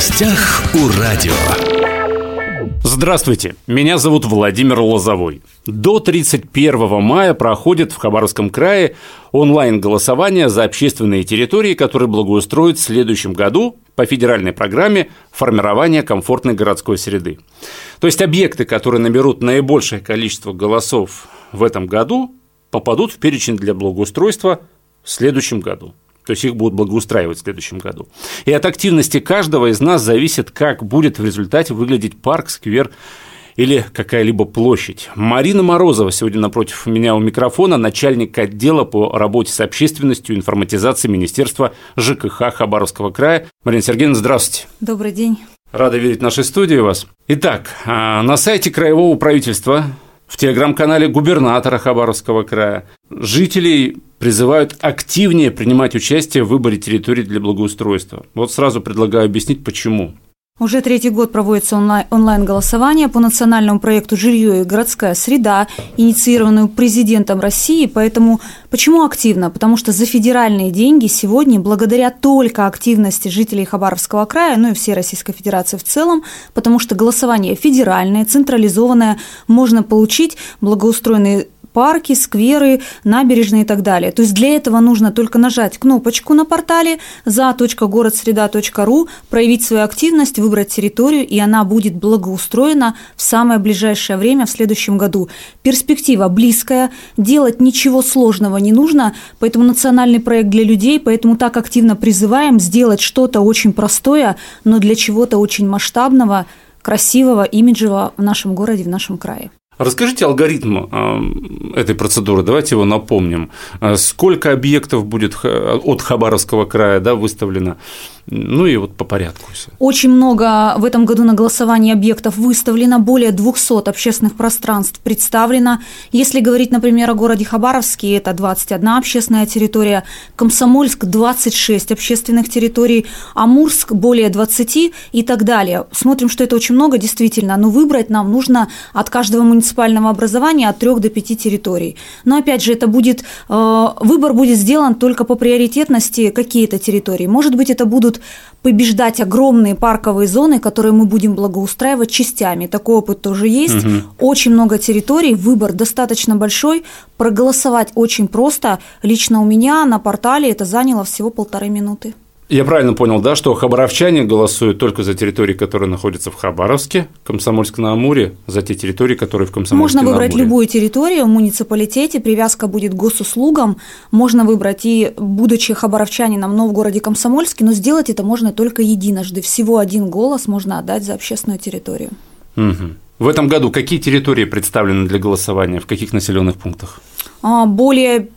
гостях у радио. Здравствуйте, меня зовут Владимир Лозовой. До 31 мая проходит в Хабаровском крае онлайн-голосование за общественные территории, которые благоустроят в следующем году по федеральной программе формирования комфортной городской среды. То есть объекты, которые наберут наибольшее количество голосов в этом году, попадут в перечень для благоустройства в следующем году то есть их будут благоустраивать в следующем году. И от активности каждого из нас зависит, как будет в результате выглядеть парк, сквер или какая-либо площадь. Марина Морозова сегодня напротив меня у микрофона, начальник отдела по работе с общественностью и информатизации Министерства ЖКХ Хабаровского края. Марина Сергеевна, здравствуйте. Добрый день. Рада видеть в нашей студии вас. Итак, а, на сайте Краевого правительства в телеграм-канале губернатора Хабаровского края жителей призывают активнее принимать участие в выборе территорий для благоустройства. Вот сразу предлагаю объяснить, почему. Уже третий год проводится онлайн-голосование по национальному проекту «Жилье и городская среда», инициированную президентом России. Поэтому почему активно? Потому что за федеральные деньги сегодня, благодаря только активности жителей Хабаровского края, ну и всей Российской Федерации в целом, потому что голосование федеральное, централизованное, можно получить благоустроенные парки, скверы, набережные и так далее. То есть для этого нужно только нажать кнопочку на портале за.городсреда.ру, проявить свою активность, выбрать территорию, и она будет благоустроена в самое ближайшее время в следующем году. Перспектива близкая, делать ничего сложного не нужно, поэтому национальный проект для людей, поэтому так активно призываем сделать что-то очень простое, но для чего-то очень масштабного, красивого, имиджевого в нашем городе, в нашем крае. Расскажите алгоритм э, этой процедуры, давайте его напомним. Э, сколько объектов будет от Хабаровского края да, выставлено ну и вот по порядку все. Очень много в этом году на голосовании объектов выставлено, более 200 общественных пространств представлено. Если говорить, например, о городе Хабаровске, это 21 общественная территория, Комсомольск – 26 общественных территорий, Амурск – более 20 и так далее. Смотрим, что это очень много, действительно, но выбрать нам нужно от каждого муниципального образования от 3 до 5 территорий. Но опять же, это будет, э, выбор будет сделан только по приоритетности какие-то территории. Может быть, это будут побеждать огромные парковые зоны, которые мы будем благоустраивать частями. Такой опыт тоже есть. Угу. Очень много территорий, выбор достаточно большой. Проголосовать очень просто. Лично у меня на портале это заняло всего полторы минуты. Я правильно понял, да, что хабаровчане голосуют только за территории, которые находятся в Хабаровске, Комсомольск-на-Амуре, за те территории, которые в Комсомольске Можно выбрать любую территорию в муниципалитете, привязка будет к госуслугам, можно выбрать и, будучи хабаровчанином, но в городе Комсомольске, но сделать это можно только единожды. Всего один голос можно отдать за общественную территорию. Угу. В этом году какие территории представлены для голосования, в каких населенных пунктах? А, более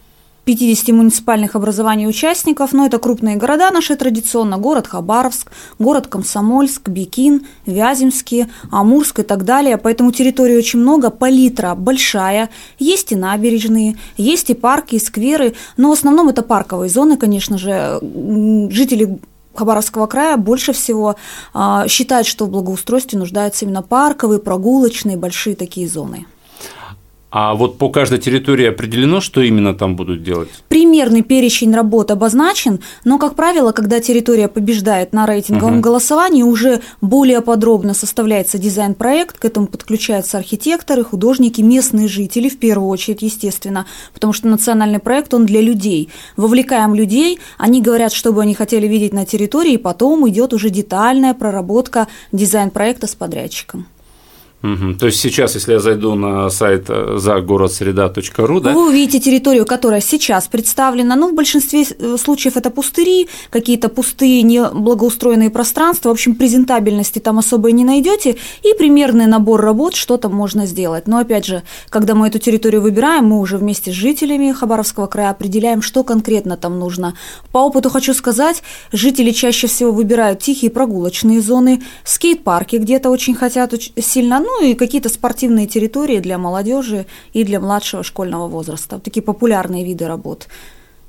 50 муниципальных образований участников, но это крупные города наши традиционно, город Хабаровск, город Комсомольск, Бикин, Вяземский, Амурск и так далее, поэтому территории очень много, палитра большая, есть и набережные, есть и парки, и скверы, но в основном это парковые зоны, конечно же, жители Хабаровского края больше всего а, считают, что в благоустройстве нуждаются именно парковые, прогулочные, большие такие зоны. А вот по каждой территории определено, что именно там будут делать? Примерный перечень работ обозначен, но, как правило, когда территория побеждает на рейтинговом угу. голосовании, уже более подробно составляется дизайн-проект, к этому подключаются архитекторы, художники, местные жители, в первую очередь, естественно, потому что национальный проект, он для людей. Вовлекаем людей, они говорят, что бы они хотели видеть на территории, и потом идет уже детальная проработка дизайн-проекта с подрядчиком. Угу. То есть сейчас, если я зайду на сайт э, загородсреда.ру, да? Вы увидите территорию, которая сейчас представлена. Ну, в большинстве э, случаев это пустыри, какие-то пустые, неблагоустроенные пространства. В общем, презентабельности там особо не найдете. И примерный набор работ, что там можно сделать. Но опять же, когда мы эту территорию выбираем, мы уже вместе с жителями Хабаровского края определяем, что конкретно там нужно. По опыту хочу сказать, жители чаще всего выбирают тихие прогулочные зоны, скейт-парки где-то очень хотят сильно, ну, ну и какие-то спортивные территории для молодежи и для младшего школьного возраста. Такие популярные виды работ.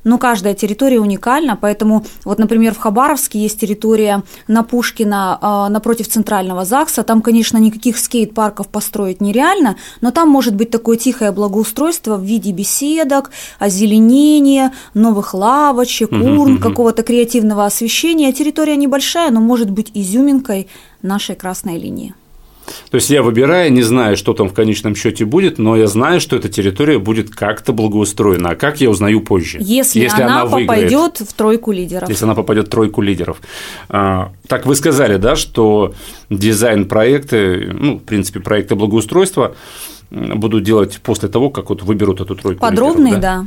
но каждая территория уникальна, поэтому вот, например, в Хабаровске есть территория на Пушкина а, напротив центрального ЗАГСа, там, конечно, никаких скейт-парков построить нереально, но там может быть такое тихое благоустройство в виде беседок, озеленения, новых лавочек, урн, какого-то креативного освещения. Территория небольшая, но может быть изюминкой нашей красной линии. То есть я выбираю, не знаю, что там в конечном счете будет, но я знаю, что эта территория будет как-то благоустроена. А как я узнаю позже? Если, если она, она попадет в тройку лидеров. Если она попадет в тройку лидеров. А, так вы сказали, да, что дизайн проекты, ну, в принципе, проекты благоустройства будут делать после того, как вот выберут эту тройку Подробные, лидеров, да? да.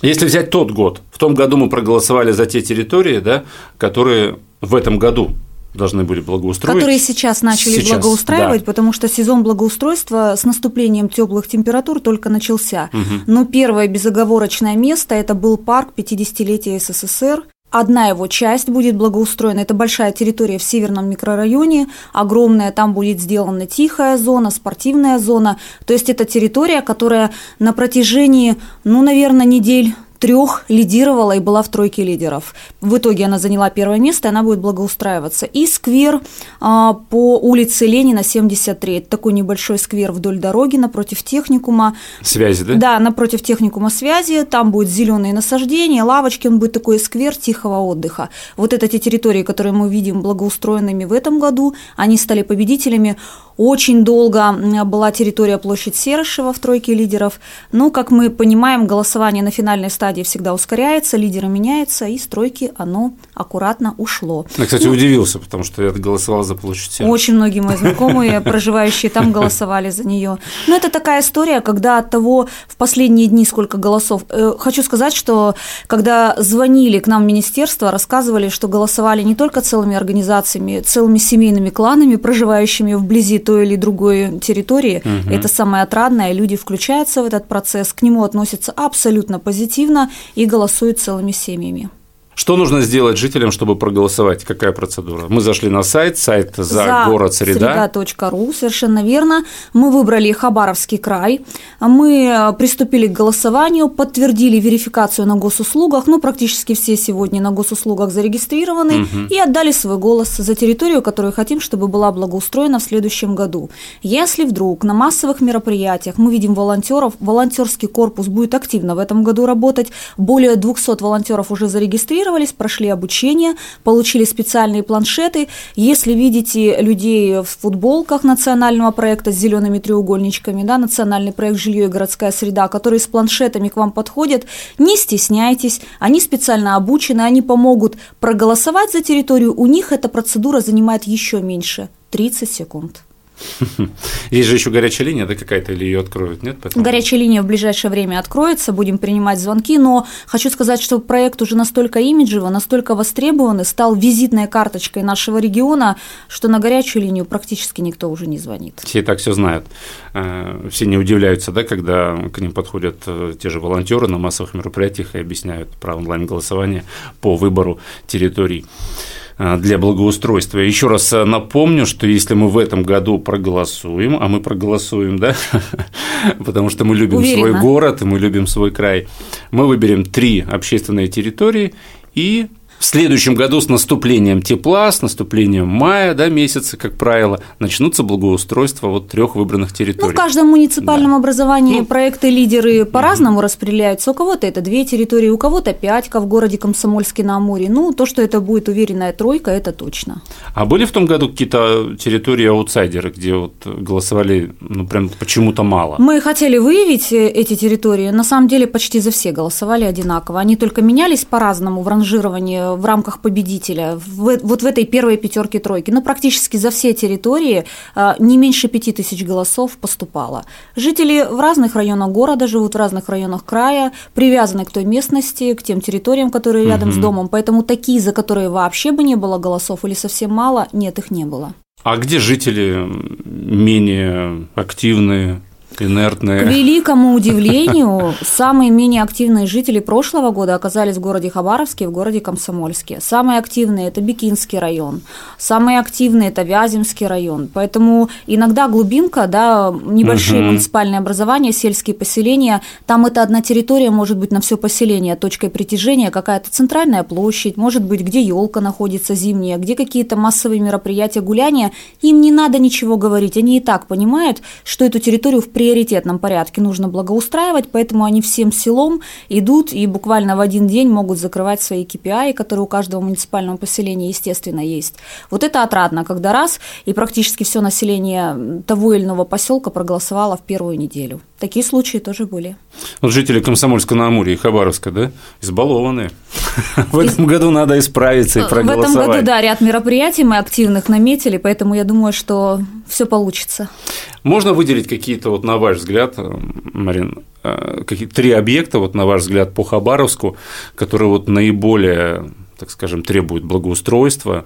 Если взять тот год, в том году мы проголосовали за те территории, да, которые в этом году должны были благоустроить. Которые сейчас начали сейчас, благоустраивать, да. потому что сезон благоустройства с наступлением теплых температур только начался. Угу. Но первое безоговорочное место это был парк 50-летия СССР. Одна его часть будет благоустроена. Это большая территория в северном микрорайоне, огромная, там будет сделана тихая зона, спортивная зона. То есть это территория, которая на протяжении, ну, наверное, недель трех лидировала и была в тройке лидеров. В итоге она заняла первое место, и она будет благоустраиваться. И сквер а, по улице Ленина, 73. Это такой небольшой сквер вдоль дороги напротив техникума. Связи, да? Да, напротив техникума связи. Там будет зеленые насаждения, лавочки, он будет такой сквер тихого отдыха. Вот это те территории, которые мы видим благоустроенными в этом году, они стали победителями. Очень долго была территория площадь Серышева в тройке лидеров. Ну, как мы понимаем, голосование на финальной стадии всегда ускоряется, лидеры меняются, и стройки оно аккуратно ушло. Я, кстати, ну, удивился, потому что я голосовал за площадь Серышева. Очень многие мои знакомые, проживающие там, голосовали за нее. Но это такая история, когда от того в последние дни сколько голосов. Э, хочу сказать, что когда звонили к нам в министерство, рассказывали, что голосовали не только целыми организациями, целыми семейными кланами, проживающими вблизи той или другой территории. Угу. Это самое отрадное, люди включаются в этот процесс, к нему относятся абсолютно позитивно и голосуют целыми семьями. Что нужно сделать жителям, чтобы проголосовать? Какая процедура? Мы зашли на сайт, сайт за, за город среда. Среда.ру, совершенно верно. Мы выбрали Хабаровский край. Мы приступили к голосованию, подтвердили верификацию на госуслугах. Ну, практически все сегодня на госуслугах зарегистрированы. Угу. И отдали свой голос за территорию, которую хотим, чтобы была благоустроена в следующем году. Если вдруг на массовых мероприятиях мы видим волонтеров, волонтерский корпус будет активно в этом году работать. Более 200 волонтеров уже зарегистрированы зарегистрировались, прошли обучение, получили специальные планшеты. Если видите людей в футболках национального проекта с зелеными треугольничками, да, национальный проект «Жилье и городская среда», которые с планшетами к вам подходят, не стесняйтесь, они специально обучены, они помогут проголосовать за территорию, у них эта процедура занимает еще меньше – 30 секунд. Есть же еще горячая линия, да, какая-то, или ее откроют, нет? Поэтому... Горячая линия в ближайшее время откроется, будем принимать звонки, но хочу сказать, что проект уже настолько имиджевый, настолько востребованный, стал визитной карточкой нашего региона, что на горячую линию практически никто уже не звонит. Все и так все знают. Э, все не удивляются, да, когда к ним подходят э, те же волонтеры на массовых мероприятиях и объясняют про онлайн-голосование по выбору территорий. Э, для благоустройства. Еще раз э, напомню, что если мы в этом году проголосуем, а мы проголосуем, да, потому что мы любим Уверена. свой город мы любим свой край, мы выберем три общественные территории и в следующем году с наступлением тепла, с наступлением мая, да, месяца, как правило, начнутся благоустройства вот трех выбранных территорий. Ну, в каждом муниципальном да. образовании ну, проекты лидеры по-разному распределяются. У кого-то это две территории, у кого-то пять, как в городе Комсомольске на Амуре. Ну, то, что это будет уверенная тройка, это точно. А были в том году какие-то территории аутсайдеры, где вот голосовали, ну, прям почему-то мало? Мы хотели выявить э, эти территории. На самом деле почти за все голосовали одинаково. Они только менялись по-разному в ранжировании в рамках победителя, в, вот в этой первой пятерке тройки. Но практически за все территории а, не меньше пяти тысяч голосов поступало. Жители в разных районах города живут в разных районах края, привязаны к той местности, к тем территориям, которые рядом угу. с домом. Поэтому такие, за которые вообще бы не было голосов или совсем мало, нет, их не было. А где жители менее активные, инертные. К великому удивлению, самые менее активные жители прошлого года оказались в городе Хабаровске и в городе Комсомольске. Самые активные – это Бикинский район, самые активные – это Вяземский район. Поэтому иногда глубинка, да, небольшие угу. муниципальные образования, сельские поселения, там это одна территория может быть на все поселение точкой притяжения, какая-то центральная площадь, может быть, где елка находится зимняя, где какие-то массовые мероприятия, гуляния. Им не надо ничего говорить, они и так понимают, что эту территорию в приоритетном порядке нужно благоустраивать, поэтому они всем селом идут и буквально в один день могут закрывать свои KPI, которые у каждого муниципального поселения, естественно, есть. Вот это отрадно, когда раз и практически все население того или иного поселка проголосовало в первую неделю. Такие случаи тоже были. Вот жители Комсомольска на Амуре и Хабаровска, да, избалованные. В этом году надо исправиться и проголосовать. В этом году, да, ряд мероприятий мы активных наметили, поэтому я думаю, что все получится. Можно выделить какие-то, вот на ваш взгляд, э, Марин, э, какие три объекта, вот на ваш взгляд, по Хабаровску, которые вот наиболее, так скажем, требуют благоустройства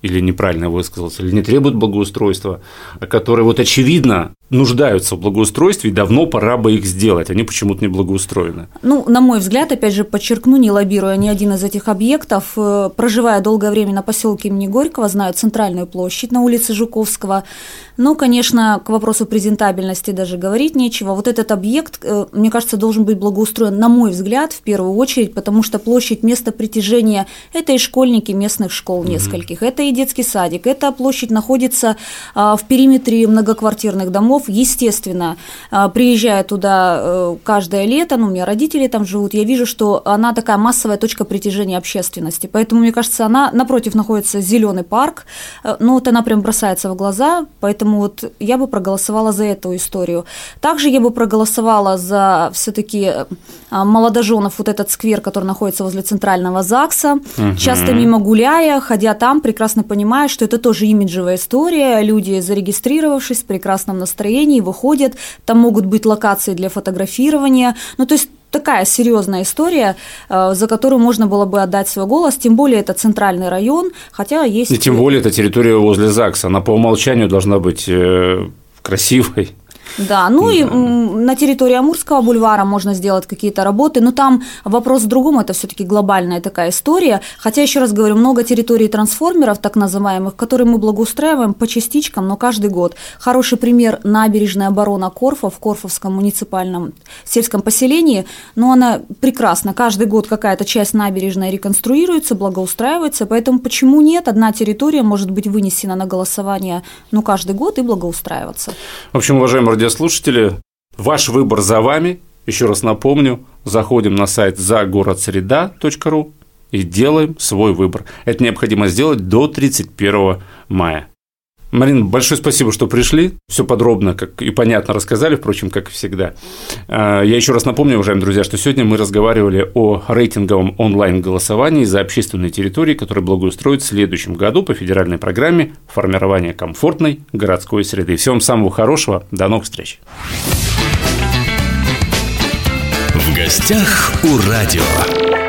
или неправильно высказался, или не требуют благоустройства, а которые вот очевидно нуждаются в благоустройстве, и давно пора бы их сделать, они почему-то не благоустроены. Ну, на мой взгляд, опять же, подчеркну, не лоббируя ни один из этих объектов, э, проживая долгое время на поселке имени Горького, знаю центральную площадь на улице Жуковского, но, конечно, к вопросу презентабельности даже говорить нечего. Вот этот объект, э, мне кажется, должен быть благоустроен, на мой взгляд, в первую очередь, потому что площадь места притяжения – это и школьники местных школ нескольких, mm-hmm. это и детский садик, эта площадь находится а, в периметре многоквартирных домов, домов. Естественно, а, приезжая туда э, каждое лето, ну, у меня родители там живут, я вижу, что она такая массовая точка притяжения общественности. Поэтому, мне кажется, она напротив находится зеленый парк, ну, вот она прям бросается в глаза, поэтому вот я бы проголосовала за эту историю. Также я бы проголосовала за все-таки э, молодоженов, вот этот сквер, который находится возле центрального ЗАГСа, угу. часто мимо гуляя, ходя там, прекрасно понимая, что это тоже имиджевая история, люди, зарегистрировавшись, в прекрасном настроении, настроении, выходят, там могут быть локации для фотографирования. Ну, то есть такая серьезная история, э, за которую можно было бы отдать свой голос, тем более это центральный район, хотя есть... И тем более это территория возле ЗАГСа, она по умолчанию должна быть э, красивой. Да, ну да. и на территории Амурского бульвара можно сделать какие-то работы, но там вопрос в другом, это все-таки глобальная такая история. Хотя, еще раз говорю, много территорий трансформеров, так называемых, которые мы благоустраиваем по частичкам, но каждый год. Хороший пример – набережная оборона Корфа в Корфовском муниципальном сельском поселении, но она прекрасна. Каждый год какая-то часть набережной реконструируется, благоустраивается, поэтому почему нет? Одна территория может быть вынесена на голосование ну, каждый год и благоустраиваться. В общем, уважаемые радиослушатели, ваш выбор за вами. Еще раз напомню, заходим на сайт загородсреда.ру и делаем свой выбор. Это необходимо сделать до 31 мая. Марина, большое спасибо, что пришли. Все подробно как и понятно рассказали, впрочем, как и всегда. А, я еще раз напомню, уважаемые друзья, что сегодня мы разговаривали о рейтинговом онлайн-голосовании за общественные территории, которые благоустроят в следующем году по федеральной программе формирования комфортной городской среды. Всем самого хорошего. До новых встреч. В гостях у радио.